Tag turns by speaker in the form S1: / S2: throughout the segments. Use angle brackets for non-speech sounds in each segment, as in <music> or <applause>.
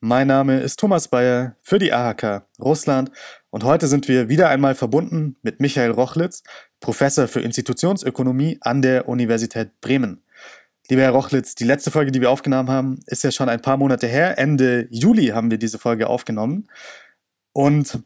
S1: mein Name ist Thomas Bayer für die AHK Russland und heute sind wir wieder einmal verbunden mit Michael Rochlitz, Professor für Institutionsökonomie an der Universität Bremen. Lieber Herr Rochlitz, die letzte Folge, die wir aufgenommen haben, ist ja schon ein paar Monate her. Ende Juli haben wir diese Folge aufgenommen. Und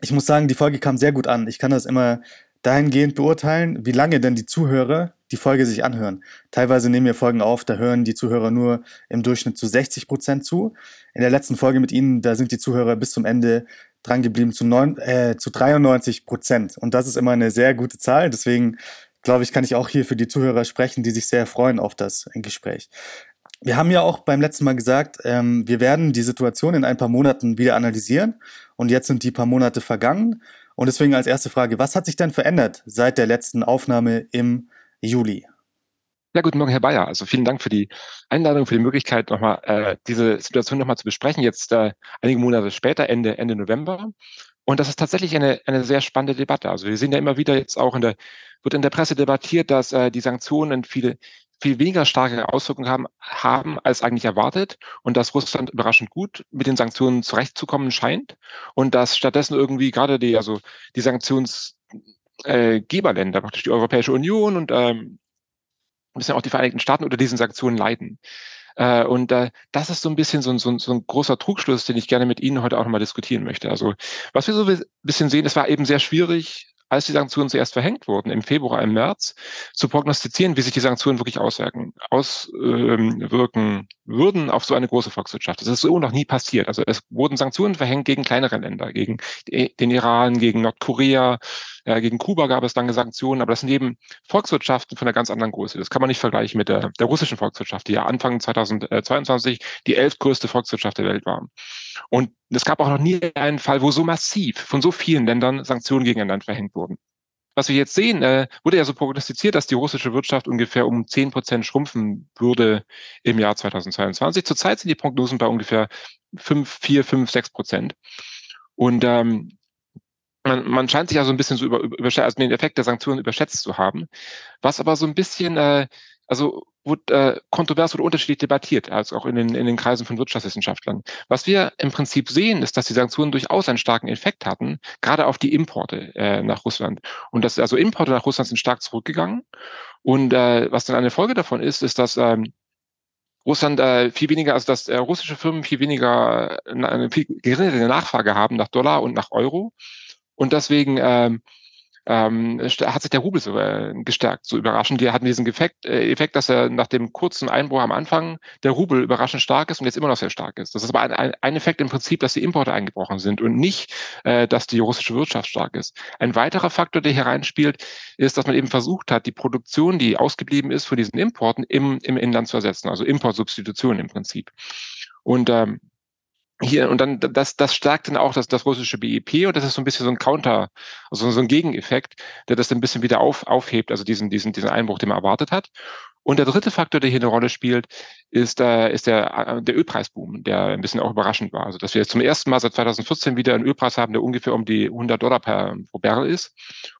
S1: ich muss sagen, die Folge kam sehr gut an. Ich kann das immer dahingehend beurteilen, wie lange denn die Zuhörer die Folge sich anhören. Teilweise nehmen wir Folgen auf, da hören die Zuhörer nur im Durchschnitt zu 60 Prozent zu. In der letzten Folge mit Ihnen, da sind die Zuhörer bis zum Ende dran geblieben zu, neun, äh, zu 93 Prozent. Und das ist immer eine sehr gute Zahl. Deswegen glaube ich, kann ich auch hier für die Zuhörer sprechen, die sich sehr freuen auf das Gespräch. Wir haben ja auch beim letzten Mal gesagt, ähm, wir werden die Situation in ein paar Monaten wieder analysieren. Und jetzt sind die paar Monate vergangen. Und deswegen als erste Frage, was hat sich denn verändert seit der letzten Aufnahme im Juli?
S2: Ja, guten Morgen, Herr Bayer. Also vielen Dank für die Einladung, für die Möglichkeit, nochmal äh, diese Situation nochmal zu besprechen, jetzt äh, einige Monate später, Ende, Ende November. Und das ist tatsächlich eine, eine sehr spannende Debatte. Also wir sehen ja immer wieder jetzt auch in der, wird in der Presse debattiert, dass äh, die Sanktionen viele, viel weniger starke Auswirkungen haben, haben als eigentlich erwartet und dass Russland überraschend gut mit den Sanktionen zurechtzukommen scheint und dass stattdessen irgendwie gerade die, also die Sanktionsgeberländer, äh, praktisch die Europäische Union und ähm, bisschen auch die Vereinigten Staaten unter diesen Sanktionen leiden. Äh, und äh, das ist so ein bisschen so ein, so, ein, so ein großer Trugschluss, den ich gerne mit Ihnen heute auch nochmal diskutieren möchte. Also was wir so ein bisschen sehen, es war eben sehr schwierig, als die Sanktionen zuerst verhängt wurden, im Februar, im März, zu prognostizieren, wie sich die Sanktionen wirklich auswirken, auswirken würden auf so eine große Volkswirtschaft. Das ist so noch nie passiert. Also es wurden Sanktionen verhängt gegen kleinere Länder, gegen den Iran, gegen Nordkorea, äh, gegen Kuba gab es lange Sanktionen, aber das sind eben Volkswirtschaften von einer ganz anderen Größe. Das kann man nicht vergleichen mit der, der russischen Volkswirtschaft, die ja Anfang 2022 die elftgrößte Volkswirtschaft der Welt war. Und es gab auch noch nie einen Fall, wo so massiv von so vielen Ländern Sanktionen gegen ein Land verhängt wurden. Was wir jetzt sehen, äh, wurde ja so prognostiziert, dass die russische Wirtschaft ungefähr um 10 Prozent schrumpfen würde im Jahr 2022. Zurzeit sind die Prognosen bei ungefähr 5, 4, 5, 6 Prozent. Und ähm, man, man scheint sich ja so ein bisschen so über, über also den Effekt der Sanktionen überschätzt zu haben. Was aber so ein bisschen, äh, also wurde äh, kontrovers oder unterschiedlich debattiert, also auch in den, in den Kreisen von Wirtschaftswissenschaftlern. Was wir im Prinzip sehen, ist, dass die Sanktionen durchaus einen starken Effekt hatten, gerade auf die Importe äh, nach Russland. Und dass also Importe nach Russland sind stark zurückgegangen. Und äh, was dann eine Folge davon ist, ist, dass ähm, Russland äh, viel weniger, also dass äh, russische Firmen viel weniger, äh, eine viel geringere Nachfrage haben nach Dollar und nach Euro und deswegen ähm, ähm, hat sich der Rubel so äh, gestärkt, so überraschend. Wir hatten diesen Effekt, äh, Effekt, dass er nach dem kurzen Einbruch am Anfang der Rubel überraschend stark ist und jetzt immer noch sehr stark ist. Das ist aber ein, ein, Effekt im Prinzip, dass die Importe eingebrochen sind und nicht, äh, dass die russische Wirtschaft stark ist. Ein weiterer Faktor, der hier reinspielt, ist, dass man eben versucht hat, die Produktion, die ausgeblieben ist von diesen Importen, im, im Inland zu ersetzen, also Importsubstitution im Prinzip. Und ähm, hier, und dann, das, das stärkt dann auch das, das russische BIP und das ist so ein bisschen so ein Counter, also so ein Gegeneffekt, der das dann ein bisschen wieder auf, aufhebt, also diesen, diesen, diesen Einbruch, den man erwartet hat. Und der dritte Faktor, der hier eine Rolle spielt, ist, äh, ist der, äh, der Ölpreisboom, der ein bisschen auch überraschend war. Also, dass wir jetzt zum ersten Mal seit 2014 wieder einen Ölpreis haben, der ungefähr um die 100 Dollar per pro Barrel ist.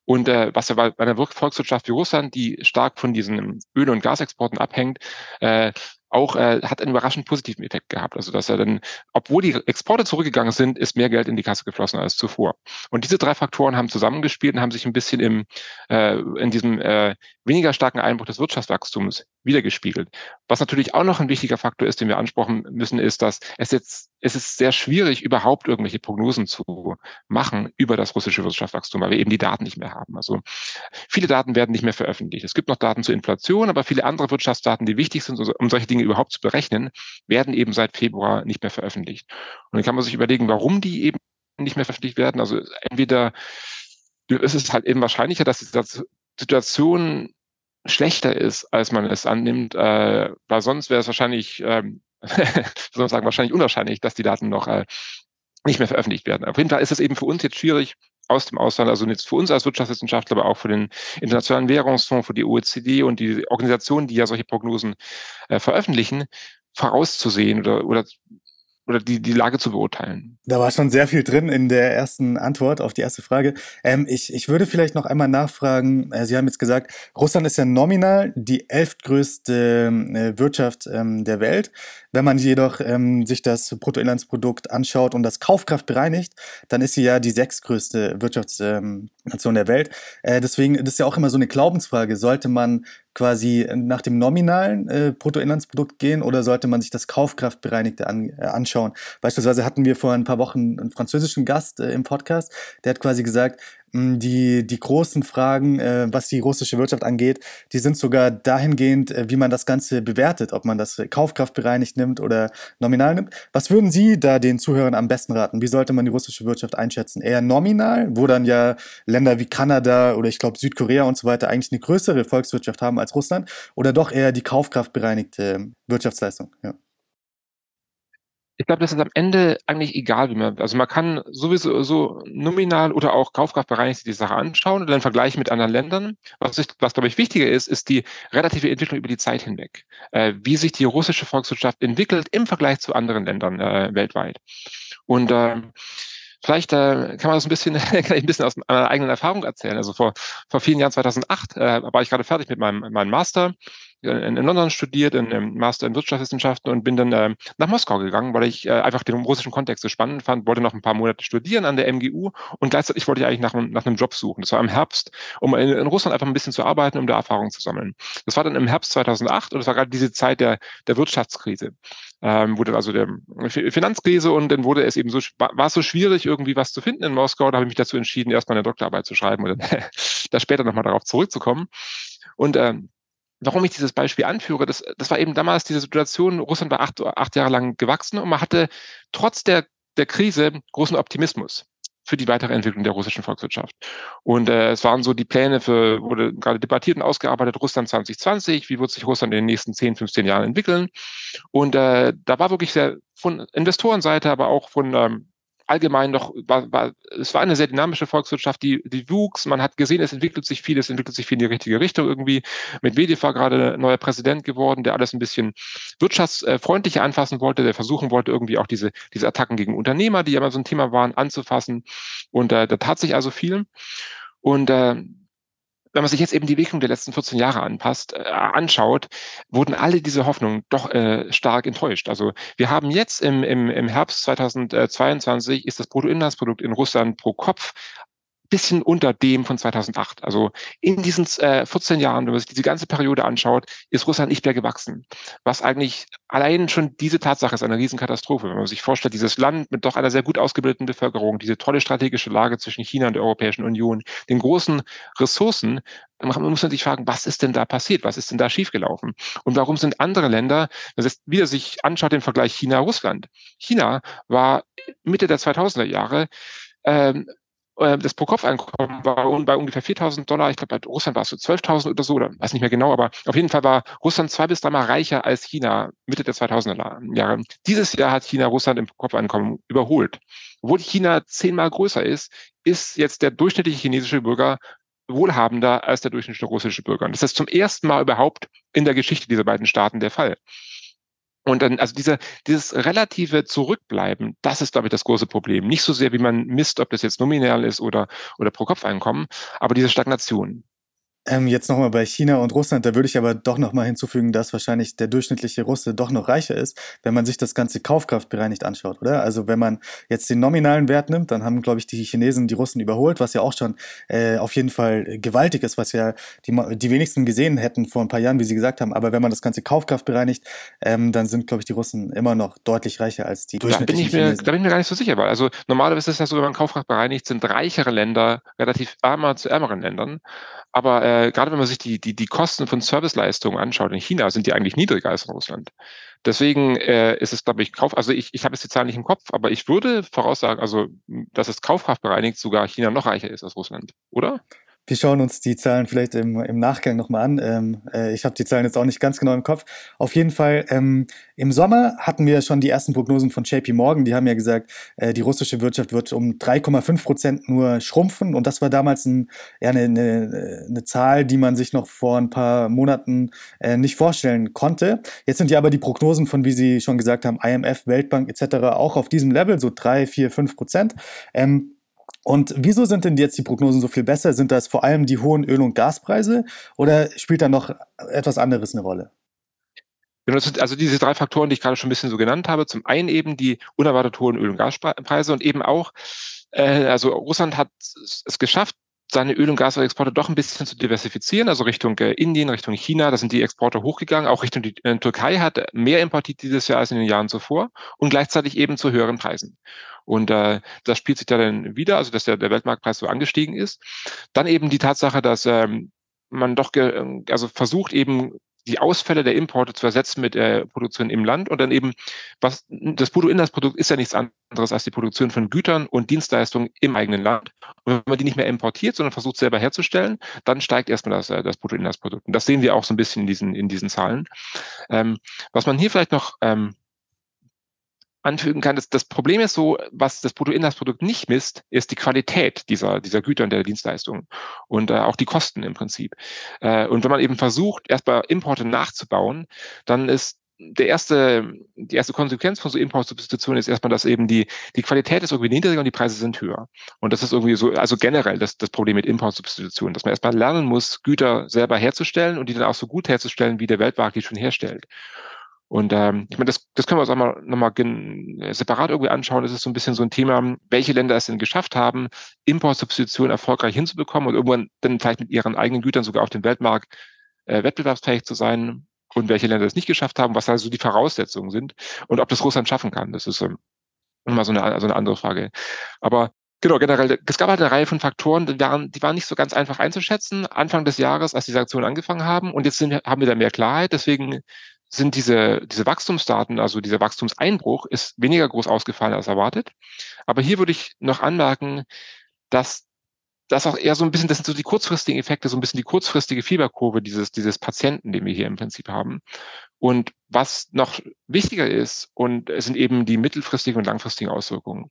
S2: Und äh, was ja bei einer Volkswirtschaft wie Russland, die stark von diesen Öl- und Gasexporten abhängt, äh, auch äh, hat einen überraschend positiven Effekt gehabt. Also dass er dann, obwohl die Exporte zurückgegangen sind, ist mehr Geld in die Kasse geflossen als zuvor. Und diese drei Faktoren haben zusammengespielt und haben sich ein bisschen im äh, in diesem äh, weniger starken Einbruch des Wirtschaftswachstums wiedergespiegelt. Was natürlich auch noch ein wichtiger Faktor ist, den wir ansprechen müssen, ist, dass es jetzt es ist sehr schwierig, überhaupt irgendwelche Prognosen zu machen über das russische Wirtschaftswachstum, weil wir eben die Daten nicht mehr haben. Also viele Daten werden nicht mehr veröffentlicht. Es gibt noch Daten zur Inflation, aber viele andere Wirtschaftsdaten, die wichtig sind, um solche Dinge überhaupt zu berechnen, werden eben seit Februar nicht mehr veröffentlicht. Und dann kann man sich überlegen, warum die eben nicht mehr veröffentlicht werden. Also entweder ist es halt eben wahrscheinlicher, dass die Situation schlechter ist, als man es annimmt, äh, weil sonst wäre es wahrscheinlich ähm, <laughs> soll man sagen, wahrscheinlich unwahrscheinlich, dass die Daten noch äh, nicht mehr veröffentlicht werden. Auf jeden Fall ist es eben für uns jetzt schwierig, aus dem Ausland, also jetzt für uns als Wirtschaftswissenschaftler, aber auch für den Internationalen Währungsfonds, für die OECD und die Organisationen, die ja solche Prognosen äh, veröffentlichen, vorauszusehen oder, oder oder die, die Lage zu beurteilen.
S1: Da war schon sehr viel drin in der ersten Antwort auf die erste Frage. Ähm, ich, ich würde vielleicht noch einmal nachfragen, äh, Sie haben jetzt gesagt, Russland ist ja nominal die elftgrößte äh, Wirtschaft ähm, der Welt. Wenn man jedoch ähm, sich das Bruttoinlandsprodukt anschaut und das Kaufkraft bereinigt, dann ist sie ja die sechstgrößte Wirtschaftsnation ähm, der Welt. Äh, deswegen, das ist ja auch immer so eine Glaubensfrage. Sollte man quasi nach dem nominalen äh, Bruttoinlandsprodukt gehen oder sollte man sich das Kaufkraftbereinigte an, äh, anschauen? Beispielsweise hatten wir vor ein paar Wochen einen französischen Gast äh, im Podcast, der hat quasi gesagt, die, die großen Fragen, äh, was die russische Wirtschaft angeht, die sind sogar dahingehend, äh, wie man das Ganze bewertet, ob man das kaufkraftbereinigt nimmt oder nominal nimmt. Was würden Sie da den Zuhörern am besten raten? Wie sollte man die russische Wirtschaft einschätzen? Eher nominal, wo dann ja Länder wie Kanada oder ich glaube Südkorea und so weiter eigentlich eine größere Volkswirtschaft haben als Russland oder doch eher die kaufkraftbereinigte Wirtschaftsleistung? Ja
S2: ich glaube, das ist am Ende eigentlich egal, wie man, also man kann sowieso so nominal oder auch kaufkraftbereinigt die Sache anschauen und dann vergleichen mit anderen Ländern. Was, ich, was glaube ich wichtiger ist, ist die relative Entwicklung über die Zeit hinweg. Äh, wie sich die russische Volkswirtschaft entwickelt im Vergleich zu anderen Ländern äh, weltweit. Und äh, vielleicht äh, kann man das ein bisschen, <laughs> kann ich ein bisschen aus meiner eigenen Erfahrung erzählen. Also vor, vor vielen Jahren, 2008, äh, war ich gerade fertig mit meinem, meinem Master in, in London studiert, in einem Master in Wirtschaftswissenschaften und bin dann äh, nach Moskau gegangen, weil ich äh, einfach den russischen Kontext so spannend fand, wollte noch ein paar Monate studieren an der MGU und gleichzeitig wollte ich eigentlich nach, nach einem Job suchen. Das war im Herbst, um in, in Russland einfach ein bisschen zu arbeiten, um da Erfahrung zu sammeln. Das war dann im Herbst 2008 und das war gerade diese Zeit der, der Wirtschaftskrise. Ähm, wurde also der Finanzkrise und dann wurde es eben so, war es so schwierig, irgendwie was zu finden in Moskau. Da habe ich mich dazu entschieden, erstmal eine Doktorarbeit zu schreiben und <laughs> da später nochmal darauf zurückzukommen. Und ähm, warum ich dieses Beispiel anführe, das, das war eben damals diese Situation, Russland war acht, acht Jahre lang gewachsen und man hatte trotz der, der Krise großen Optimismus für die weitere Entwicklung der russischen Volkswirtschaft. Und äh, es waren so die Pläne für, wurde gerade debattiert und ausgearbeitet, Russland 2020, wie wird sich Russland in den nächsten 10, 15 Jahren entwickeln. Und äh, da war wirklich sehr von Investorenseite, aber auch von ähm, allgemein doch, war, war, es war eine sehr dynamische Volkswirtschaft, die, die wuchs. Man hat gesehen, es entwickelt sich viel, es entwickelt sich viel in die richtige Richtung irgendwie. Medvedev war gerade neuer Präsident geworden, der alles ein bisschen wirtschaftsfreundlicher anfassen wollte, der versuchen wollte, irgendwie auch diese, diese Attacken gegen Unternehmer, die ja immer so ein Thema waren, anzufassen. Und äh, da tat sich also viel. Und äh, wenn man sich jetzt eben die Entwicklung der letzten 14 Jahre anpasst, äh, anschaut, wurden alle diese Hoffnungen doch äh, stark enttäuscht. Also wir haben jetzt im, im, im Herbst 2022 ist das Bruttoinlandsprodukt in Russland pro Kopf bisschen unter dem von 2008. Also in diesen äh, 14 Jahren, wenn man sich diese ganze Periode anschaut, ist Russland nicht mehr gewachsen. Was eigentlich allein schon diese Tatsache ist eine Riesenkatastrophe. Wenn man sich vorstellt, dieses Land mit doch einer sehr gut ausgebildeten Bevölkerung, diese tolle strategische Lage zwischen China und der Europäischen Union, den großen Ressourcen, man muss man sich fragen, was ist denn da passiert? Was ist denn da schiefgelaufen? Und warum sind andere Länder, das ist wieder sich anschaut den Vergleich China-Russland. China war Mitte der 2000er Jahre ähm, äh, das Pro-Kopf-Einkommen war bei ungefähr 4.000 Dollar. Ich glaube, bei Russland war es so 12.000 oder so, oder weiß nicht mehr genau, aber auf jeden Fall war Russland zwei bis dreimal reicher als China Mitte der 2000er Jahre. Dieses Jahr hat China Russland im Pro-Kopf-Einkommen überholt. Obwohl China zehnmal größer ist, ist jetzt der durchschnittliche chinesische Bürger wohlhabender als der durchschnittliche russische Bürger. Und das ist zum ersten Mal überhaupt in der Geschichte dieser beiden Staaten der Fall. Und dann, also diese, dieses relative Zurückbleiben, das ist, glaube ich, das große Problem. Nicht so sehr, wie man misst, ob das jetzt nominal ist oder, oder pro Kopf-Einkommen, aber diese Stagnation.
S1: Ähm, jetzt nochmal bei China und Russland, da würde ich aber doch nochmal hinzufügen, dass wahrscheinlich der durchschnittliche Russe doch noch reicher ist, wenn man sich das ganze Kaufkraftbereinigt anschaut, oder? Also wenn man jetzt den nominalen Wert nimmt, dann haben, glaube ich, die Chinesen die Russen überholt, was ja auch schon äh, auf jeden Fall gewaltig ist, was ja die, die wenigsten gesehen hätten vor ein paar Jahren, wie Sie gesagt haben. Aber wenn man das ganze Kaufkraft bereinigt, ähm, dann sind, glaube ich, die Russen immer noch deutlich reicher als die durchschnittlichen
S2: da bin ich mir, Chinesen. Da bin ich mir gar nicht so sicher, weil also normalerweise ist es ja so, wenn man Kaufkraft bereinigt, sind reichere Länder relativ ärmer zu ärmeren Ländern. Aber äh, gerade wenn man sich die, die, die Kosten von Serviceleistungen anschaut, in China sind die eigentlich niedriger als in Russland. Deswegen äh, ist es, glaube ich, Kauf, also ich, ich habe jetzt die Zahlen nicht im Kopf, aber ich würde voraussagen, also dass es kaufkraftbereinigt sogar China noch reicher ist als Russland, oder?
S1: Wir schauen uns die Zahlen vielleicht im, im Nachgang nochmal an. Ähm, äh, ich habe die Zahlen jetzt auch nicht ganz genau im Kopf. Auf jeden Fall, ähm, im Sommer hatten wir schon die ersten Prognosen von JP Morgan. Die haben ja gesagt, äh, die russische Wirtschaft wird um 3,5 Prozent nur schrumpfen. Und das war damals ein, ja, eine, eine, eine Zahl, die man sich noch vor ein paar Monaten äh, nicht vorstellen konnte. Jetzt sind ja aber die Prognosen von, wie Sie schon gesagt haben, IMF, Weltbank etc. auch auf diesem Level, so 3, 4, 5 Prozent. Ähm, und wieso sind denn jetzt die Prognosen so viel besser? Sind das vor allem die hohen Öl- und Gaspreise oder spielt da noch etwas anderes eine Rolle?
S2: Genau, also diese drei Faktoren, die ich gerade schon ein bisschen so genannt habe. Zum einen eben die unerwartet hohen Öl- und Gaspreise und eben auch, äh, also Russland hat es geschafft, seine Öl- und Gasexporte doch ein bisschen zu diversifizieren, also Richtung äh, Indien, Richtung China, da sind die Exporte hochgegangen, auch Richtung die äh, Türkei hat mehr importiert dieses Jahr als in den Jahren zuvor und gleichzeitig eben zu höheren Preisen. Und äh, das spielt sich da dann wieder, also dass der, der Weltmarktpreis so angestiegen ist. Dann eben die Tatsache, dass ähm, man doch also versucht eben die Ausfälle der Importe zu ersetzen mit der Produktion im Land und dann eben, was das Bruttoinlandsprodukt ist ja nichts anderes als die Produktion von Gütern und Dienstleistungen im eigenen Land. Und wenn man die nicht mehr importiert, sondern versucht selber herzustellen, dann steigt erstmal das, äh, das Bruttoinlandsprodukt. Und das sehen wir auch so ein bisschen in diesen, in diesen Zahlen. Ähm, was man hier vielleicht noch ähm, anfügen kann. Das, das Problem ist so, was das Bruttoinlandsprodukt nicht misst, ist die Qualität dieser, dieser Güter und der Dienstleistungen und äh, auch die Kosten im Prinzip. Äh, und wenn man eben versucht, erstmal Importe nachzubauen, dann ist der erste, die erste Konsequenz von so Importsubstitution ist erstmal, dass eben die, die Qualität ist irgendwie niedriger und die Preise sind höher. Und das ist irgendwie so, also generell das, das Problem mit Importsubstitution, dass man erstmal lernen muss, Güter selber herzustellen und die dann auch so gut herzustellen, wie der Weltmarkt die schon herstellt. Und ähm, ich meine, das, das können wir uns auch mal nochmal separat irgendwie anschauen. Das ist so ein bisschen so ein Thema, welche Länder es denn geschafft haben, Importsubstitution erfolgreich hinzubekommen und irgendwann dann vielleicht mit ihren eigenen Gütern sogar auf dem Weltmarkt äh, wettbewerbsfähig zu sein und welche Länder es nicht geschafft haben, was also die Voraussetzungen sind und ob das Russland schaffen kann. Das ist ähm, immer so eine, also eine andere Frage. Aber Genau, generell, es gab halt eine Reihe von Faktoren, die waren, die waren nicht so ganz einfach einzuschätzen, Anfang des Jahres, als die Sanktionen angefangen haben. Und jetzt sind, haben wir da mehr Klarheit. Deswegen sind diese, diese Wachstumsdaten, also dieser Wachstumseinbruch, ist weniger groß ausgefallen als erwartet. Aber hier würde ich noch anmerken, dass das auch eher so ein bisschen, das sind so die kurzfristigen Effekte, so ein bisschen die kurzfristige Fieberkurve dieses, dieses Patienten, den wir hier im Prinzip haben. Und was noch wichtiger ist, und es sind eben die mittelfristigen und langfristigen Auswirkungen.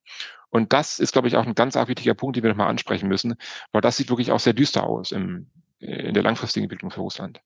S2: Und das ist, glaube ich, auch ein ganz wichtiger Punkt, den wir nochmal ansprechen müssen, weil das sieht wirklich auch sehr düster aus im, in der langfristigen Entwicklung für Russland.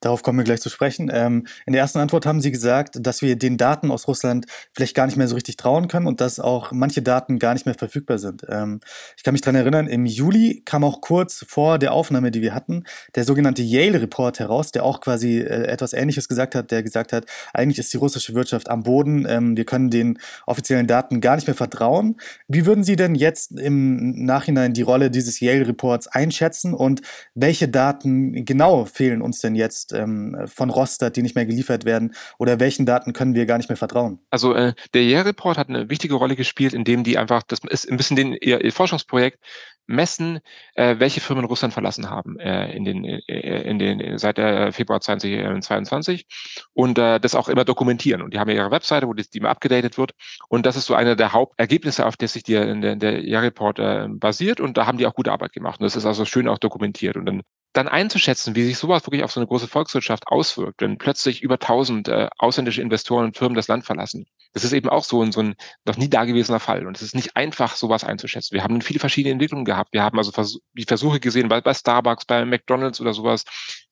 S1: Darauf kommen wir gleich zu sprechen. Ähm, in der ersten Antwort haben Sie gesagt, dass wir den Daten aus Russland vielleicht gar nicht mehr so richtig trauen können und dass auch manche Daten gar nicht mehr verfügbar sind. Ähm, ich kann mich daran erinnern, im Juli kam auch kurz vor der Aufnahme, die wir hatten, der sogenannte Yale-Report heraus, der auch quasi äh, etwas Ähnliches gesagt hat, der gesagt hat, eigentlich ist die russische Wirtschaft am Boden, ähm, wir können den offiziellen Daten gar nicht mehr vertrauen. Wie würden Sie denn jetzt im Nachhinein die Rolle dieses Yale-Reports einschätzen und welche Daten genau fehlen uns denn jetzt? Jetzt ähm, von Rostert, die nicht mehr geliefert werden? Oder welchen Daten können wir gar nicht mehr vertrauen?
S2: Also äh, der IR-Report hat eine wichtige Rolle gespielt, indem die einfach, das ist ein bisschen den, ihr, ihr Forschungsprojekt, messen, äh, welche Firmen Russland verlassen haben äh, in den, äh, in den, seit äh, Februar 2022 und äh, das auch immer dokumentieren. Und die haben ja ihre Webseite, wo das, die immer abgedatet wird. Und das ist so eine der Hauptergebnisse, auf der sich der, der, der IR-Report äh, basiert. Und da haben die auch gute Arbeit gemacht. Und das ist also schön auch dokumentiert. Und dann dann einzuschätzen, wie sich sowas wirklich auf so eine große Volkswirtschaft auswirkt, wenn plötzlich über 1000 äh, ausländische Investoren und Firmen das Land verlassen. Das ist eben auch so ein, so ein noch nie dagewesener Fall. Und es ist nicht einfach, sowas einzuschätzen. Wir haben viele verschiedene Entwicklungen gehabt. Wir haben also vers die Versuche gesehen, bei, bei Starbucks, bei McDonalds oder sowas,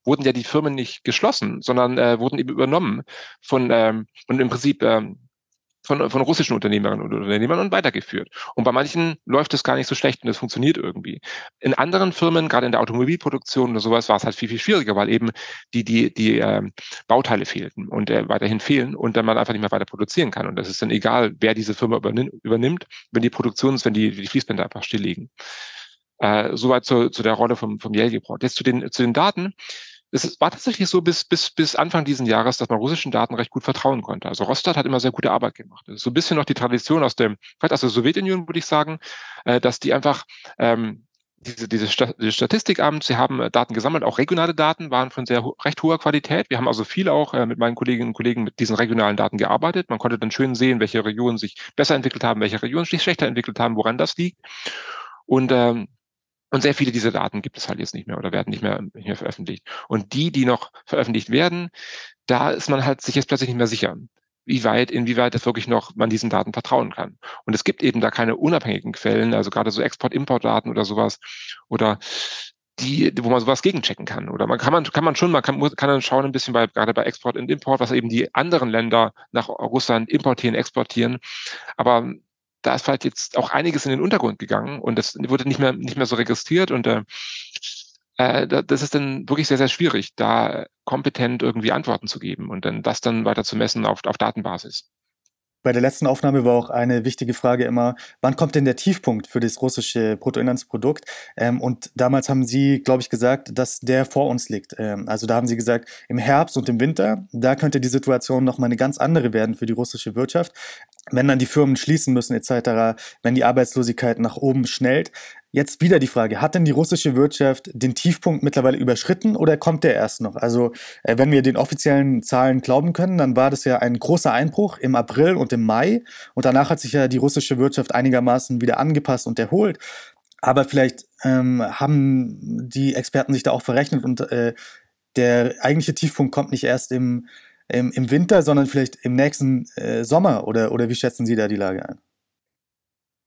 S2: wurden ja die Firmen nicht geschlossen, sondern äh, wurden eben übernommen von ähm, und im Prinzip ähm, von, von russischen Unternehmerinnen und Unternehmern und weitergeführt. Und bei manchen läuft es gar nicht so schlecht und es funktioniert irgendwie. In anderen Firmen, gerade in der Automobilproduktion oder sowas, war es halt viel, viel schwieriger, weil eben die, die, die ähm, Bauteile fehlten und äh, weiterhin fehlen und dann man einfach nicht mehr weiter produzieren kann. Und das ist dann egal, wer diese Firma übernimmt, wenn die Produktions, wenn die, die Fließbänder einfach stilllegen. Äh, soweit zu, zu der Rolle vom, vom Yale-Report. Jetzt zu den, zu den Daten es war tatsächlich so bis, bis, bis Anfang diesen Jahres, dass man russischen Daten recht gut vertrauen konnte. Also Rostat hat immer sehr gute Arbeit gemacht. Das ist so ein bisschen noch die Tradition aus dem, vielleicht aus der Sowjetunion, würde ich sagen, äh, dass die einfach ähm, diese, diese, St diese Statistikamt, sie haben äh, Daten gesammelt, auch regionale Daten waren von sehr recht hoher Qualität. Wir haben also viel auch äh, mit meinen Kolleginnen und Kollegen mit diesen regionalen Daten gearbeitet. Man konnte dann schön sehen, welche Regionen sich besser entwickelt haben, welche Regionen sich schlechter entwickelt haben, woran das liegt. Und ähm, Und sehr viele dieser Daten gibt es halt jetzt nicht mehr oder werden nicht mehr, nicht mehr veröffentlicht. Und die, die noch veröffentlicht werden, da ist man halt sich jetzt plötzlich nicht mehr sicher wie weit, inwieweit es wirklich noch man diesen Daten vertrauen kann. Und es gibt eben da keine unabhängigen Quellen, also gerade so Export-Import-Daten oder sowas oder die, wo man sowas gegenchecken kann. Oder man kann man, kann man schon, man kann, kann dann schauen ein bisschen bei, gerade bei Export und Import, was eben die anderen Länder nach Russland importieren, exportieren. Aber da ist halt jetzt auch einiges in den Untergrund gegangen und das wurde nicht mehr, nicht mehr so registriert und äh, äh, das ist dann wirklich sehr, sehr schwierig, da kompetent irgendwie Antworten zu geben und dann das dann weiter zu messen auf, auf Datenbasis.
S1: Bei der letzten Aufnahme war auch eine wichtige Frage immer, wann kommt denn der Tiefpunkt für das russische Bruttoinlandsprodukt? Ähm, und damals haben Sie, glaube ich, gesagt, dass der vor uns liegt. Ähm, also da haben Sie gesagt, im Herbst und im Winter, da könnte die Situation nochmal eine ganz andere werden für die russische Wirtschaft. Wenn dann die Firmen schließen müssen etc., wenn die Arbeitslosigkeit nach oben schnellt. Jetzt wieder die Frage, hat denn die russische Wirtschaft den Tiefpunkt mittlerweile überschritten oder kommt der erst noch? Also äh, wenn wir den offiziellen Zahlen glauben können, dann war das ja ein großer Einbruch im April und im Mai und danach hat sich ja die russische Wirtschaft einigermaßen wieder angepasst und erholt. Aber vielleicht ähm, haben die Experten sich da auch verrechnet und äh, der eigentliche Tiefpunkt kommt nicht erst im, im, im Winter, sondern vielleicht im nächsten äh, Sommer oder, oder wie schätzen Sie da die Lage ein?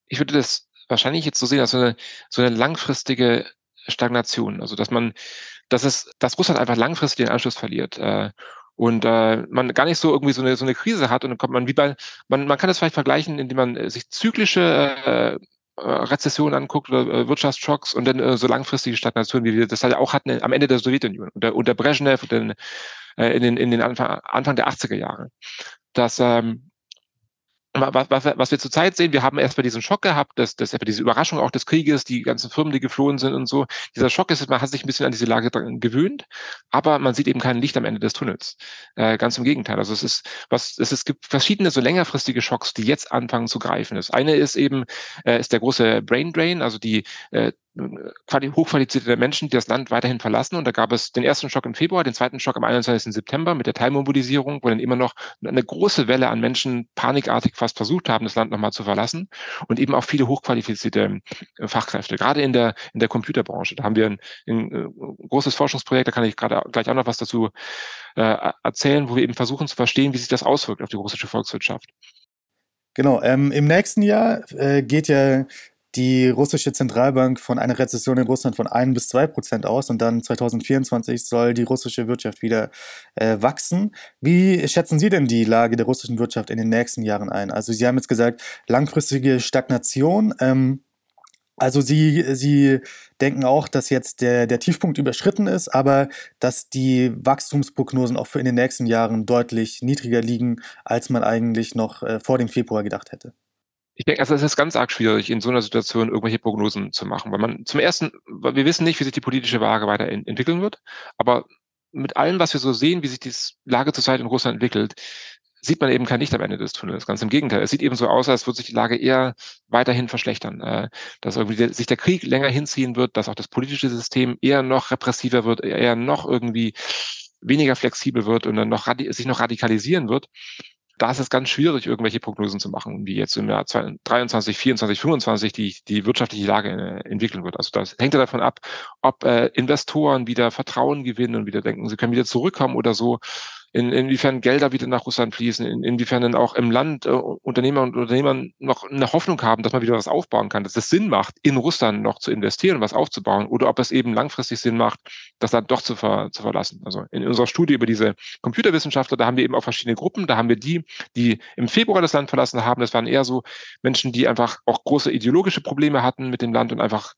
S2: Ich würde das wahrscheinlich jetzt so sehen als so eine, so eine langfristige Stagnation. Also dass man, dass es, dass Russland einfach langfristig den Anschluss verliert. Äh, und äh, man gar nicht so irgendwie so eine, so eine Krise hat und dann kommt man wie bei, man, man kann das vielleicht vergleichen, indem man äh, sich zyklische äh, äh, Rezessionen anguckt oder äh, Wirtschaftsschocks und dann äh, so langfristige Stagnation, wie wir das halt auch hatten am Ende der Sowjetunion unter, unter Brezhnev und dann, äh, in den, in den Anfang, Anfang der 80er Jahre. Dass ähm, was, was, was wir zurzeit sehen, wir haben erstmal diesen Schock gehabt, dass, dass diese Überraschung auch des Krieges, die ganzen Firmen, die geflohen sind und so. Dieser Schock ist, man hat sich ein bisschen an diese Lage gewöhnt, aber man sieht eben kein Licht am Ende des Tunnels. Äh, ganz im Gegenteil. Also es ist, was, es, ist, gibt verschiedene so längerfristige Schocks, die jetzt anfangen zu greifen. Das eine ist eben, äh, ist der große Brain Drain, also die äh, hochqualifizierte Menschen, die das Land weiterhin verlassen. Und da gab es den ersten Schock im Februar, den zweiten Schock am 21. September mit der Teilmobilisierung, wo dann immer noch eine große Welle an Menschen panikartig fast versucht haben, das Land nochmal zu verlassen. Und eben auch viele hochqualifizierte äh, Fachkräfte, gerade in der, in der Computerbranche. Da haben wir ein, ein, äh, großes Forschungsprojekt, da kann ich gerade gleich auch noch was dazu äh, erzählen, wo wir eben versuchen zu verstehen, wie sich das auswirkt auf die russische Volkswirtschaft.
S1: Genau, ähm, im nächsten Jahr äh, geht ja die russische Zentralbank von einer Rezession in Russland von 1 bis 2 Prozent aus und dann 2024 soll die russische Wirtschaft wieder äh, wachsen. Wie schätzen Sie denn die Lage der russischen Wirtschaft in den nächsten Jahren ein? Also Sie haben jetzt gesagt, langfristige Stagnation. Ähm, also Sie, Sie denken auch, dass jetzt der, der Tiefpunkt überschritten ist, aber dass die Wachstumsprognosen auch für in den nächsten Jahren deutlich niedriger liegen, als man eigentlich noch äh, vor dem Februar gedacht hätte.
S2: Ich denke, also es ist ganz arg schwierig, in so einer Situation irgendwelche Prognosen zu machen, weil man zum ersten, wir wissen nicht, wie sich die politische Waage weiter entwickeln wird, aber mit allem, was wir so sehen, wie sich die Lage zurzeit in Russland entwickelt, sieht man eben kein Licht am Ende des Tunnels. Ganz im Gegenteil. Es sieht eben so aus, als würde sich die Lage eher weiterhin verschlechtern. Äh, dass irgendwie sich der Krieg länger hinziehen wird, dass auch das politische System eher noch repressiver wird, eher noch irgendwie weniger flexibel wird und dann noch sich noch radikalisieren wird da ist es ganz schwierig, irgendwelche Prognosen zu machen, wie jetzt im Jahr 23, 24, 25 die, die wirtschaftliche Lage äh, entwickeln wird. Also das hängt ja davon ab, ob äh, Investoren wieder Vertrauen gewinnen und wieder denken, sie können wieder zurückkommen oder so in, inwiefern Gelder wieder nach Russland fließen, in, inwiefern dann auch im Land äh, Unternehmer und Unternehmer noch eine Hoffnung haben, dass man wieder was aufbauen kann, dass es Sinn macht, in Russland noch zu investieren, was aufzubauen, oder ob es eben langfristig Sinn macht, das Land doch zu, ver, zu verlassen. Also in unserer Studie über diese Computerwissenschaftler, da haben wir eben auch verschiedene Gruppen. Da haben wir die, die im Februar das Land verlassen haben. Das waren eher so Menschen, die einfach auch große ideologische Probleme hatten mit dem Land und einfach,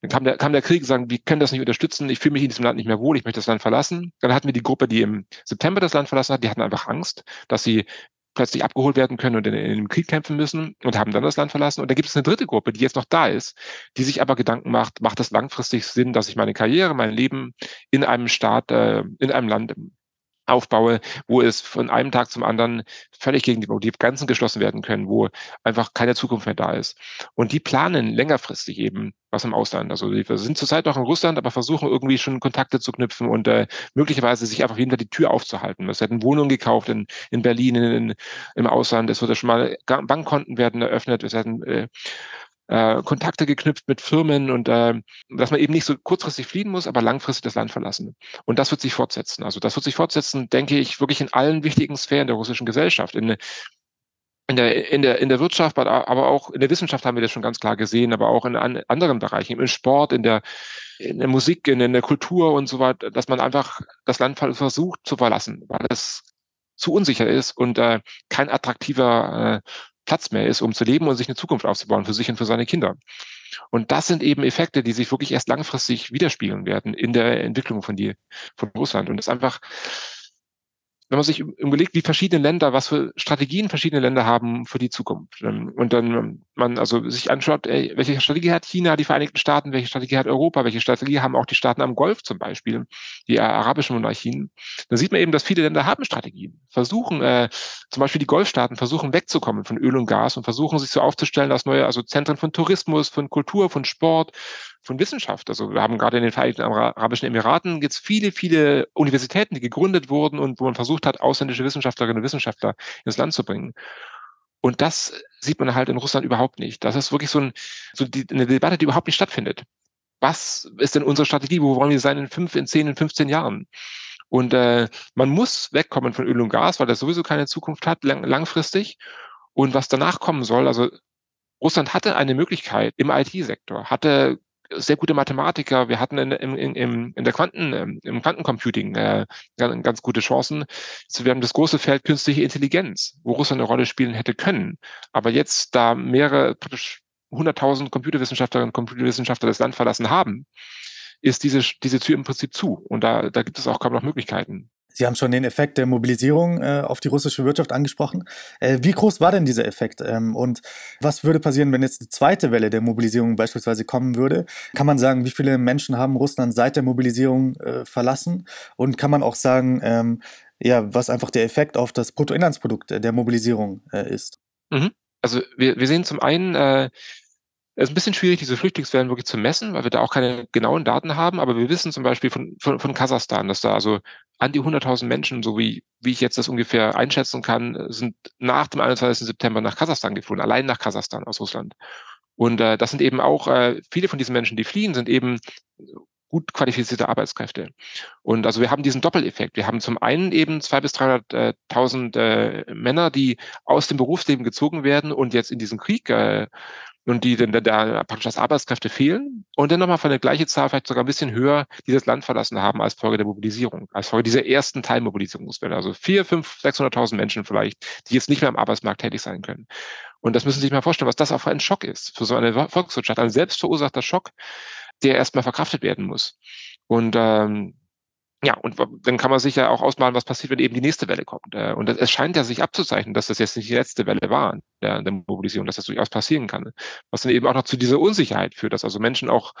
S2: dann kam der, kam der Krieg sagen, wir können das nicht unterstützen, ich fühle mich in diesem Land nicht mehr wohl, ich möchte das Land verlassen. Dann hatten wir die Gruppe, die im September das Land verlassen hat, die hatten einfach Angst, dass sie plötzlich abgeholt werden können und in, in einem Krieg kämpfen müssen und haben dann das Land verlassen. Und da gibt es eine dritte Gruppe, die jetzt noch da ist, die sich aber Gedanken macht, macht es langfristig Sinn, dass ich meine Karriere, mein Leben in einem Staat, äh, in einem Land aufbaue, wo es von einem Tag zum anderen völlig gegen die, wo die Grenzen geschlossen werden können, wo einfach keine Zukunft mehr da ist. Und die planen längerfristig eben was im Ausland. Also die sind zurzeit noch in Russland, aber versuchen irgendwie schon Kontakte zu knüpfen und äh, möglicherweise sich einfach Tag die Tür aufzuhalten. Es werden Wohnungen gekauft in, in Berlin, in, im Ausland. Es wird ja schon mal Bankkonten werden eröffnet. Es werden äh, äh, Kontakte geknüpft mit Firmen und äh, dass man eben nicht so kurzfristig fliehen muss, aber langfristig das Land verlassen. Und das wird sich fortsetzen. Also das wird sich fortsetzen, denke ich, wirklich in allen wichtigen Sphären der russischen Gesellschaft. In, in der, in der, in der Wirtschaft, aber auch in der Wissenschaft haben wir das schon ganz klar gesehen, aber auch in an, anderen Bereichen, im Sport, in der, in der Musik, in, in der Kultur und so weiter, dass man einfach das Land versucht zu verlassen, weil es zu unsicher ist und äh, kein attraktiver äh, Platz mehr ist, um zu leben und sich eine Zukunft aufzubauen für sich und für seine Kinder. Und das sind eben Effekte, die sich wirklich erst langfristig widerspiegeln werden in der Entwicklung von, die, von Russland. Und das einfach, wenn man sich überlegt, wie verschiedene Länder, was für Strategien verschiedene Länder haben für die Zukunft. Ähm, und dann ähm, man also sich anschaut, ey, welche Strategie hat China, die Vereinigten Staaten, welche Strategie hat Europa, welche Strategie haben auch die Staaten am Golf zum Beispiel, die arabischen Monarchien, dann sieht man eben, dass viele Länder haben Strategien, versuchen, äh, zum Beispiel die Golfstaaten versuchen wegzukommen von Öl und Gas und versuchen sich so aufzustellen als neue, also Zentren von Tourismus, von Kultur, von Sport, von Wissenschaft. Also wir haben gerade in den Vereinigten Arabischen Emiraten jetzt viele, viele Universitäten, die gegründet wurden und wo man versucht hat, ausländische Wissenschaftlerinnen und Wissenschaftler ins Land zu bringen. Und das sieht man halt in Russland überhaupt nicht. Das ist wirklich so, ein, so die, eine Debatte, die überhaupt nicht stattfindet. Was ist denn unsere Strategie? Wo wollen wir sein in fünf, in zehn, in 15 Jahren? Und äh, man muss wegkommen von Öl und Gas, weil das sowieso keine Zukunft hat, lang, langfristig. Und was danach kommen soll, also Russland hatte eine Möglichkeit im IT-Sektor, hatte sehr gute Mathematiker. Wir hatten in, in, in, in der Quanten, ähm, im Quantencomputing äh, ganz, gute Chancen. Wir haben das große Feld künstliche Intelligenz, wo Russland eine Rolle spielen hätte können. Aber jetzt, da mehrere, praktisch 100.000 Computerwissenschaftlerinnen und Computerwissenschaftler das Land verlassen haben, ist diese, diese Tür im Prinzip zu. Und da, da gibt es auch kaum noch Möglichkeiten.
S1: Sie haben schon den Effekt der Mobilisierung äh, auf die russische Wirtschaft angesprochen. Äh, wie groß war denn dieser Effekt? Ähm, und was würde passieren, wenn jetzt eine zweite Welle der Mobilisierung beispielsweise kommen würde? Kann man sagen, wie viele Menschen haben Russland seit der Mobilisierung äh, verlassen? Und kann man auch sagen, ähm, ja, was einfach der Effekt auf das Bruttoinlandsprodukt der Mobilisierung äh, ist?
S2: Mhm. Also wir, wir sehen zum einen, äh, es ist ein bisschen schwierig, diese Flüchtlingswellen wirklich zu messen, weil wir da auch keine genauen Daten haben. Aber wir wissen zum Beispiel von, von, von Kasachstan, dass da also an die 100.000 Menschen, so wie, wie ich jetzt das ungefähr einschätzen kann, sind nach dem 21. September nach Kasachstan geflohen, allein nach Kasachstan aus Russland. Und äh, das sind eben auch, äh, viele von diesen Menschen, die fliehen, sind eben gut qualifizierte Arbeitskräfte. Und also wir haben diesen Doppeleffekt. Wir haben zum einen eben zwei bis 300.000 äh, Männer, die aus dem Berufsleben gezogen werden und jetzt in diesem Krieg äh, und die dann da praktisch als Arbeitskräfte fehlen und dann nochmal von der gleichen Zahl vielleicht sogar ein bisschen höher dieses Land verlassen haben als Folge der Mobilisierung, als Folge dieser ersten Teilmobilisierungswelle. Also vier, fünf, 600.000 Menschen vielleicht, die jetzt nicht mehr am Arbeitsmarkt tätig sein können. Und das müssen Sie sich mal vorstellen, was das auch für ein Schock ist, für so eine Volkswirtschaft, ein selbstverursachter Schock, der erstmal verkraftet werden muss. Und ähm, ja, und dann kann man sich ja auch ausmalen, was passiert, wenn eben die nächste Welle kommt. Äh, und es scheint ja sich abzuzeichnen, dass das jetzt nicht die letzte Welle war der, der Mobilisierung, dass das durchaus passieren kann. Was dann eben auch noch zu dieser Unsicherheit führt, dass also Menschen auch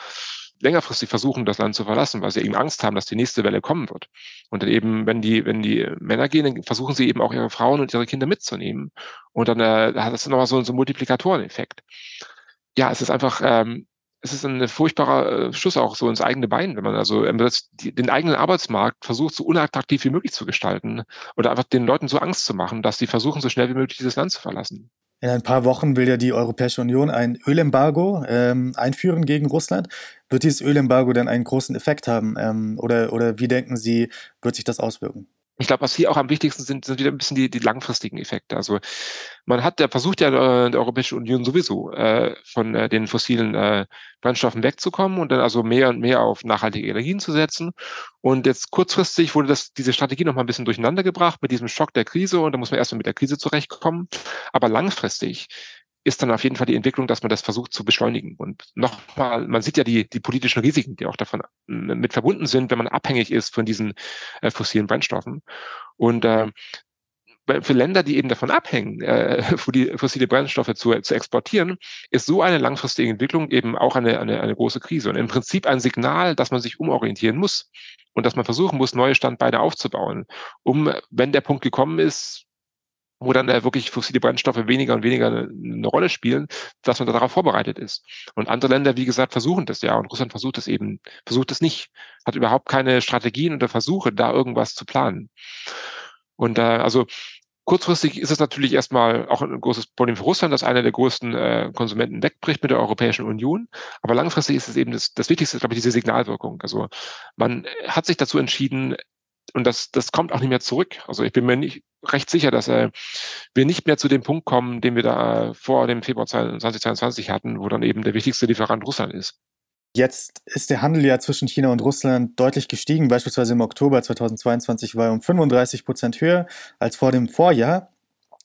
S2: längerfristig versuchen, das Land zu verlassen, weil sie eben Angst haben, dass die nächste Welle kommen wird. Und dann eben, wenn die, wenn die Männer gehen, dann versuchen sie eben auch ihre Frauen und ihre Kinder mitzunehmen. Und dann äh, hat das nochmal so, so einen Multiplikatoreneffekt. Ja, es ist einfach ähm, es ist ein furchtbarer äh, Schuss auch so ins eigene Bein, wenn man also den eigenen Arbeitsmarkt versucht, so unattraktiv wie möglich zu gestalten oder einfach den Leuten so Angst zu machen, dass sie versuchen, so schnell wie möglich dieses Land zu verlassen.
S1: In ein paar Wochen will ja die Europäische Union ein Ölembargo ähm, einführen gegen Russland. Wird dieses Ölembargo dann einen großen Effekt haben? Ähm, oder, oder wie denken Sie, wird sich das auswirken?
S2: Ich glaube, was hier auch am wichtigsten sind, sind wieder ein bisschen die, die langfristigen Effekte. Also man hat, der versucht ja äh, der Europäische Union sowieso äh, von äh, den fossilen äh, Brennstoffen wegzukommen und dann also mehr und mehr auf nachhaltige Energien zu setzen. Und jetzt kurzfristig wurde das, diese Strategie noch mal ein bisschen durcheinander gebracht mit diesem Schock der Krise und da muss man erstmal mit der Krise zurechtkommen. Aber langfristig ist dann auf jeden Fall die Entwicklung, dass man das versucht zu beschleunigen. Und nochmal, man sieht ja die, die politischen Risiken, die auch davon äh, mit verbunden sind, wenn man abhängig ist von diesen äh, fossilen Brennstoffen. Und äh, für Länder, die eben davon abhängen, äh, <laughs> fossile Brennstoffe zu, zu exportieren, ist so eine langfristige Entwicklung eben auch eine, eine, eine große Krise und im Prinzip ein Signal, dass man sich umorientieren muss und dass man versuchen muss, neue Standbeine aufzubauen, um, wenn der Punkt gekommen ist, wo dann äh, wirklich fossile Brennstoffe weniger und weniger eine, eine, Rolle spielen, dass man darauf vorbereitet ist. Und andere Länder, wie gesagt, versuchen das ja. Und Russland versucht es eben, versucht es nicht, hat überhaupt keine Strategien oder Versuche, da irgendwas zu planen. Und äh, also Kurzfristig ist es natürlich erstmal auch ein großes Problem für Russland, dass einer der größten äh, Konsumenten wegbricht mit der Europäischen Union. Aber langfristig ist es eben das, das Wichtigste, glaube ich, diese Signalwirkung. Also man hat sich dazu entschieden, und das, das kommt auch nicht mehr zurück. Also ich bin mir nicht recht sicher, dass äh, wir nicht mehr zu dem Punkt kommen, den wir da äh, vor dem Februar 2022 hatten, wo dann eben der wichtigste Lieferant Russland ist.
S1: Jetzt ist der Handel ja zwischen China und Russland deutlich gestiegen. Beispielsweise im Oktober 2022 war er um 35 Prozent höher als vor dem Vorjahr.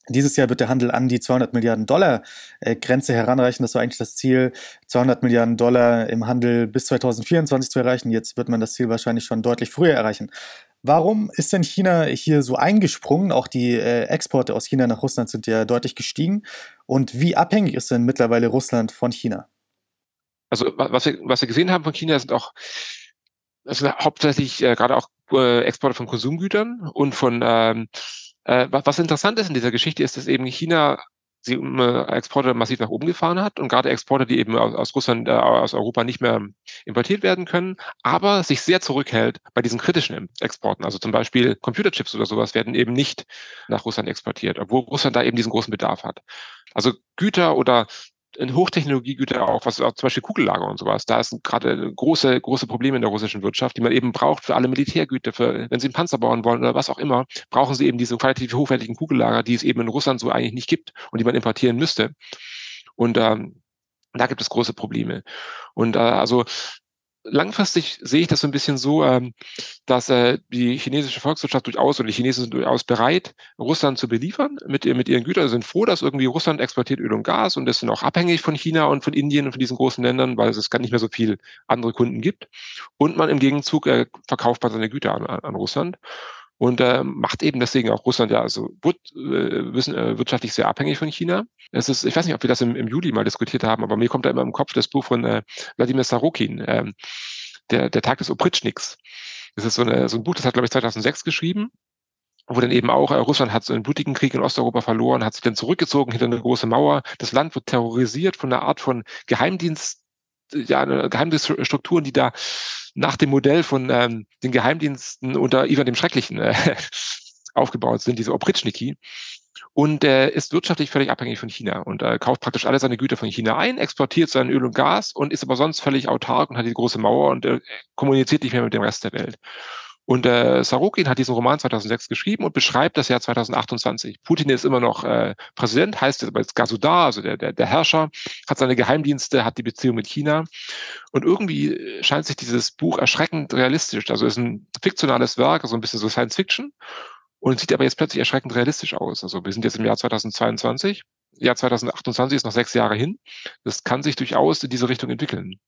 S1: Dieses Jahr wird der Handel an die 200 Milliarden Dollar äh, Grenze heranreichen. Das war eigentlich das Ziel, 200 Milliarden Dollar im Handel bis 2024 zu erreichen. Jetzt wird man das Ziel wahrscheinlich schon deutlich früher erreichen. Warum ist denn China hier so eingesprungen? Auch die äh, Exporte aus China nach Russland sind ja deutlich gestiegen. Und wie abhängig ist denn mittlerweile Russland von China?
S2: Also was wir, was wir gesehen haben von China sind auch also hauptsächlich äh, gerade auch äh, Exporte von Konsumgütern und von ähm, äh, was interessant ist in dieser Geschichte ist, dass eben China sie äh, Exporte massiv nach oben gefahren hat und gerade Exporte, die eben aus, Russland, äh, aus Europa nicht mehr importiert werden können, aber sich sehr zurückhält bei diesen kritischen Exporten. Also zum Beispiel Computerchips oder sowas werden eben nicht nach Russland exportiert, obwohl Russland da eben diesen großen Bedarf hat. Also Güter oder in Hochtechnologiegüter auch, was auch zum Beispiel Kugellager und sowas. Da ist gerade große, große Probleme in der russischen Wirtschaft, die man eben braucht für alle Militärgüter, für, wenn sie einen Panzer bauen wollen oder was auch immer, brauchen sie eben diese qualitativ hochwertigen Kugellager, die es eben in Russland so eigentlich nicht gibt und die man importieren müsste. Und ähm, da gibt es große Probleme. Und äh, also langfristig sehe ich das so ein bisschen so, ähm, dass äh, die chinesische Volkswirtschaft durchaus und die Chinesen sind durchaus bereit, Russland zu beliefern mit, mit ihren Gütern, sind froh, dass irgendwie Russland exportiert Öl und Gas und ist dann auch abhängig von China und von Indien und von diesen großen Ländern, weil es gar nicht mehr so viel andere Kunden gibt. Und man im Gegenzug äh, verkauft man seine Güter an, an Russland und äh, macht eben deswegen auch Russland ja also wird, äh, wissen, äh, wirtschaftlich sehr abhängig von China. Es ist, ich weiß nicht, ob wir das im, im Juli mal diskutiert haben, aber mir kommt da immer im Kopf das Buch von äh, Wladimir Sarokin, äh, der, der Tag des Opritschniks. Das ist so, eine, so ein Buch, das hat, glaube ich, 2006 geschrieben wo dann eben auch äh, Russland hat so einen blutigen Krieg in Osteuropa verloren, hat sich dann zurückgezogen hinter eine große Mauer. Das Land wird terrorisiert von einer Art von Geheimdienst, ja, Geheimdienststrukturen, die da nach dem Modell von ähm, den Geheimdiensten unter Ivan dem Schrecklichen äh, <laughs> aufgebaut sind, diese Opritschniki. Und er ist wirtschaftlich völlig abhängig von China und äh, kauft praktisch alle seine Güter von China ein, exportiert sein Öl und Gas und ist aber sonst völlig autark und hat die große Mauer und äh, kommuniziert nicht mehr mit dem Rest der Welt. Und äh, Sarokin hat diesen Roman 2006 geschrieben und beschreibt das Jahr 2028. Putin ist immer noch äh, Präsident, heißt jetzt aber jetzt Gasudar, also der, der, der Herrscher, hat seine Geheimdienste, hat die Beziehung mit China. Und irgendwie scheint sich dieses Buch erschreckend realistisch. Also ist ein fiktionales Werk, also ein bisschen so Science Fiction und sieht aber jetzt plötzlich erschreckend realistisch aus. Also wir sind jetzt im Jahr 2022. Jahr 2028 ist noch sechs Jahre hin. Das kann sich durchaus in diese Richtung entwickeln.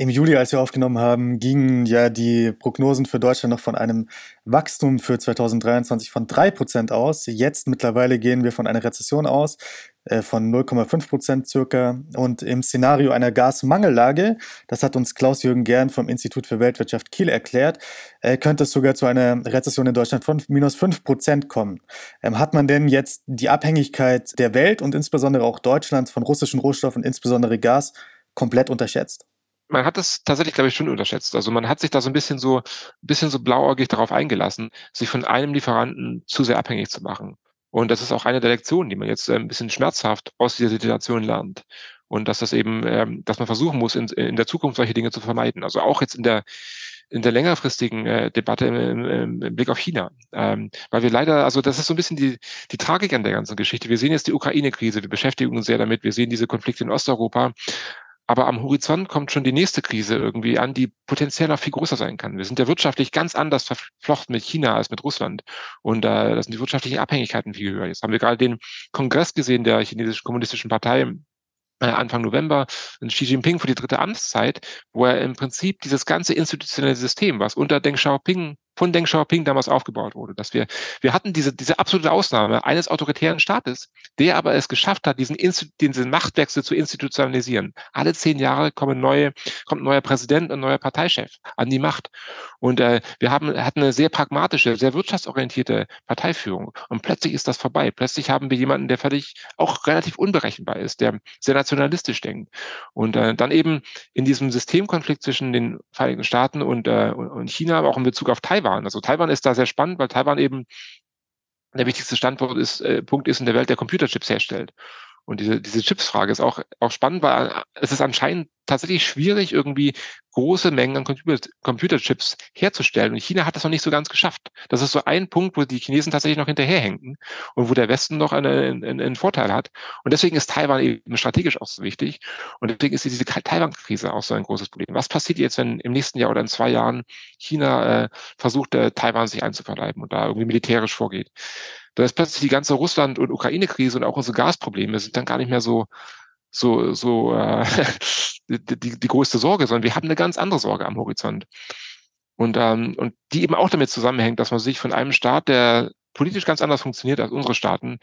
S1: Im Juli, als wir aufgenommen haben, gingen ja die Prognosen für Deutschland noch von einem Wachstum für 2023 von 3% aus. Jetzt mittlerweile gehen wir von einer Rezession aus äh, von 0,5% circa. Und im Szenario einer Gasmangellage, das hat uns Klaus-Jürgen Gern vom Institut für Weltwirtschaft Kiel erklärt, äh, könnte es sogar zu einer Rezession in Deutschland von minus 5% kommen. Ähm, hat man denn jetzt die Abhängigkeit der Welt und insbesondere auch Deutschlands von russischen Rohstoffen, insbesondere Gas, komplett unterschätzt?
S2: Man hat das tatsächlich, glaube ich, schon unterschätzt. Also man hat sich da so ein bisschen so, ein bisschen so blauäugig darauf eingelassen, sich von einem Lieferanten zu sehr abhängig zu machen. Und das ist auch eine der Lektionen, die man jetzt äh, ein bisschen schmerzhaft aus dieser Situation lernt. Und dass das eben, ähm, dass man versuchen muss, in, in der Zukunft solche Dinge zu vermeiden. Also auch jetzt in der, in der längerfristigen äh, Debatte im, im, im Blick auf China. Ähm, weil wir leider, also das ist so ein bisschen die, die Tragik an der ganzen Geschichte. Wir sehen jetzt die Ukraine-Krise, wir beschäftigen uns sehr damit, wir sehen diese Konflikte in Osteuropa. Aber am Horizont kommt schon die nächste Krise irgendwie an, die potenziell noch viel größer sein kann. Wir sind ja wirtschaftlich ganz anders verflochten mit China als mit Russland. Und äh, das sind die wirtschaftlichen Abhängigkeiten viel höher. Jetzt haben wir gerade den Kongress gesehen der chinesischen kommunistischen Partei äh, Anfang November Xi Jinping für die dritte Amtszeit, wo er im Prinzip dieses ganze institutionelle System, was unter Deng Xiaoping von Deng Xiaoping damals aufgebaut wurde. Dass wir, wir hatten diese, diese absolute Ausnahme eines autoritären Staates, der aber es geschafft hat, diesen, diesen Machtwechsel zu institutionalisieren. Alle zehn Jahre kommen neue, kommt ein neuer Präsident und neuer Parteichef an die Macht. Und äh, wir haben, hatten eine sehr pragmatische, sehr wirtschaftsorientierte Parteiführung. Und plötzlich ist das vorbei. Plötzlich haben wir jemanden, der völlig auch relativ unberechenbar ist, der sehr nationalistisch denkt. Und äh, dann eben in diesem Systemkonflikt zwischen den Vereinigten Staaten und, äh, und China, aber auch in Bezug auf Taiwan, Taiwan. Also Taiwan ist da sehr spannend, weil Taiwan eben der wichtigste Standort ist, äh, Punkt ist in der Welt, der Computerchips herstellt. Und diese, diese Chips-Frage ist auch, auch spannend, weil es ist anscheinend tatsächlich schwierig, irgendwie große Mengen an Computer, Computerchips herzustellen. Und China hat das noch nicht so ganz geschafft. Das ist so ein Punkt, wo die Chinesen tatsächlich noch hinterherhängen und wo der Westen noch eine, einen, einen Vorteil hat. Und deswegen ist Taiwan eben strategisch auch so wichtig. Und deswegen ist diese Taiwan-Krise auch so ein großes Problem. Was passiert jetzt, wenn im nächsten Jahr oder in zwei Jahren China äh, versucht, äh, Taiwan sich einzuverleiben und da irgendwie militärisch vorgeht? Da ist plötzlich die ganze Russland- und Ukraine-Krise und auch unsere Gasprobleme sind dann gar nicht mehr so so so äh, <laughs> die, die größte Sorge, sondern wir haben eine ganz andere Sorge am Horizont. Und, ähm, und die eben auch damit zusammenhängt, dass man sich von einem Staat, der politisch ganz anders funktioniert als unsere Staaten,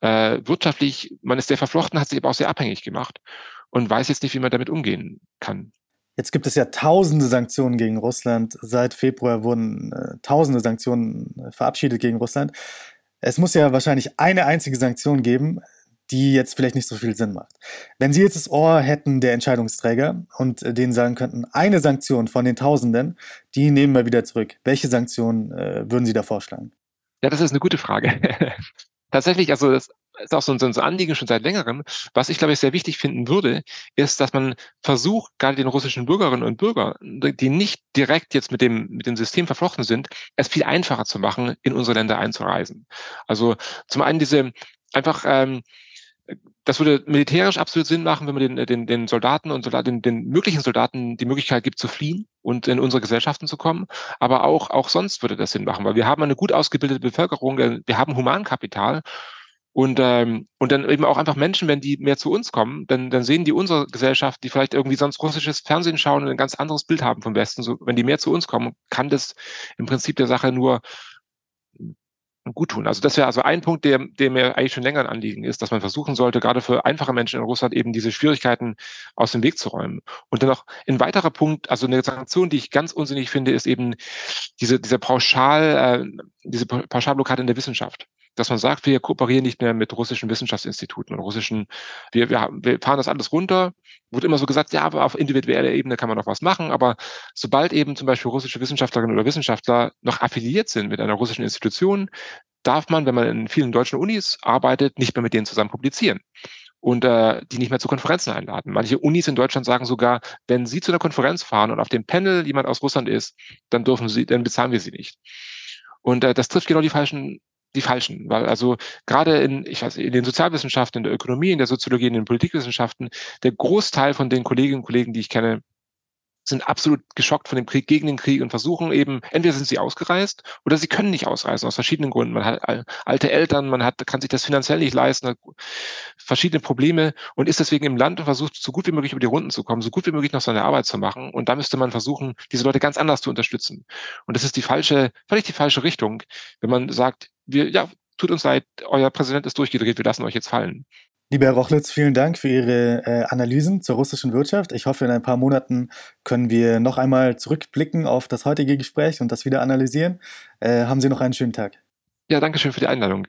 S2: äh, wirtschaftlich, man ist sehr verflochten, hat sich aber auch sehr abhängig gemacht und weiß jetzt nicht, wie man damit umgehen kann.
S1: Jetzt gibt es ja tausende Sanktionen gegen Russland. Seit Februar wurden äh, tausende Sanktionen äh, verabschiedet gegen Russland. Es muss ja wahrscheinlich eine einzige Sanktion geben, die jetzt vielleicht nicht so viel Sinn macht. Wenn Sie jetzt das Ohr hätten der Entscheidungsträger und äh, denen sagen könnten, eine Sanktion von den Tausenden, die nehmen wir wieder zurück. Welche Sanktion äh, würden Sie da vorschlagen?
S2: Ja, das ist eine gute Frage. <laughs> Tatsächlich, also das ist auch so ein, so ein Anliegen schon seit längerem. Was ich, glaube ich, sehr wichtig finden würde, ist, dass man versucht, gerade den russischen Bürgerinnen und Bürgern, die nicht direkt jetzt mit dem, mit dem System verflochten sind, es viel einfacher zu machen, in unsere Länder einzureisen. Also zum einen diese einfach ähm, das würde militärisch absolut Sinn machen, wenn man den, den, den Soldaten und Soldaten, den, den möglichen Soldaten die Möglichkeit gibt zu fliehen und in unsere Gesellschaften zu kommen. Aber auch, auch sonst würde das Sinn machen, weil wir haben eine gut ausgebildete Bevölkerung, wir haben Humankapital und, ähm, und dann eben auch einfach Menschen, wenn die mehr zu uns kommen, dann, dann sehen die unsere Gesellschaft, die vielleicht irgendwie sonst russisches Fernsehen schauen und ein ganz anderes Bild haben vom Westen. So, wenn die mehr zu uns kommen, kann das im Prinzip der Sache nur gut tun. Also das wäre also ein Punkt, der, der mir eigentlich schon länger ein Anliegen ist, dass man versuchen sollte, gerade für einfache Menschen in Russland eben diese Schwierigkeiten aus dem Weg zu räumen. Und dann noch ein weiterer Punkt, also eine Sanktion, die ich ganz unsinnig finde, ist eben diese, diese Pauschal, äh, diese Pauschalblockade in der Wissenschaft dass man sagt, wir kooperieren nicht mehr mit russischen Wissenschaftsinstituten und russischen, wir, wir, wir fahren das alles runter. Wird immer so gesagt, ja, aber auf individueller Ebene kann man noch was machen. Aber sobald eben zum Beispiel russische Wissenschaftlerinnen oder Wissenschaftler noch affiliiert sind mit einer russischen Institution, darf man, wenn man in vielen deutschen Unis arbeitet, nicht mehr mit denen zusammen publizieren und äh, die nicht mehr zu Konferenzen einladen. Manche Unis in Deutschland sagen sogar, wenn Sie zu einer Konferenz fahren und auf dem Panel jemand aus Russland ist, dann dürfen Sie, dann bezahlen wir Sie nicht. Und äh, das trifft genau die falschen die falschen, weil also gerade in, ich weiß, in den Sozialwissenschaften, in der Ökonomie, in der Soziologie, in den Politikwissenschaften, der Großteil von den Kolleginnen und Kollegen, die ich kenne, sind absolut geschockt von dem Krieg, gegen den Krieg und versuchen eben, entweder sind sie ausgereist oder sie können nicht ausreisen, aus verschiedenen Gründen. Man hat alte Eltern, man hat, kann sich das finanziell nicht leisten, hat verschiedene Probleme und ist deswegen im Land und versucht, so gut wie möglich über die Runden zu kommen, so gut wie möglich noch seine Arbeit zu machen. Und da müsste man versuchen, diese Leute ganz anders zu unterstützen. Und das ist die falsche, völlig die falsche Richtung, wenn man sagt, wir, ja, tut uns leid, euer Präsident ist durchgedreht, wir lassen euch jetzt fallen.
S1: Lieber Herr Rochlitz, vielen Dank für Ihre äh, Analysen zur russischen Wirtschaft. Ich hoffe, in ein paar Monaten können wir noch einmal zurückblicken auf das heutige Gespräch und das wieder analysieren. Äh, haben Sie noch einen schönen Tag.
S2: Ja, danke schön für die Einladung.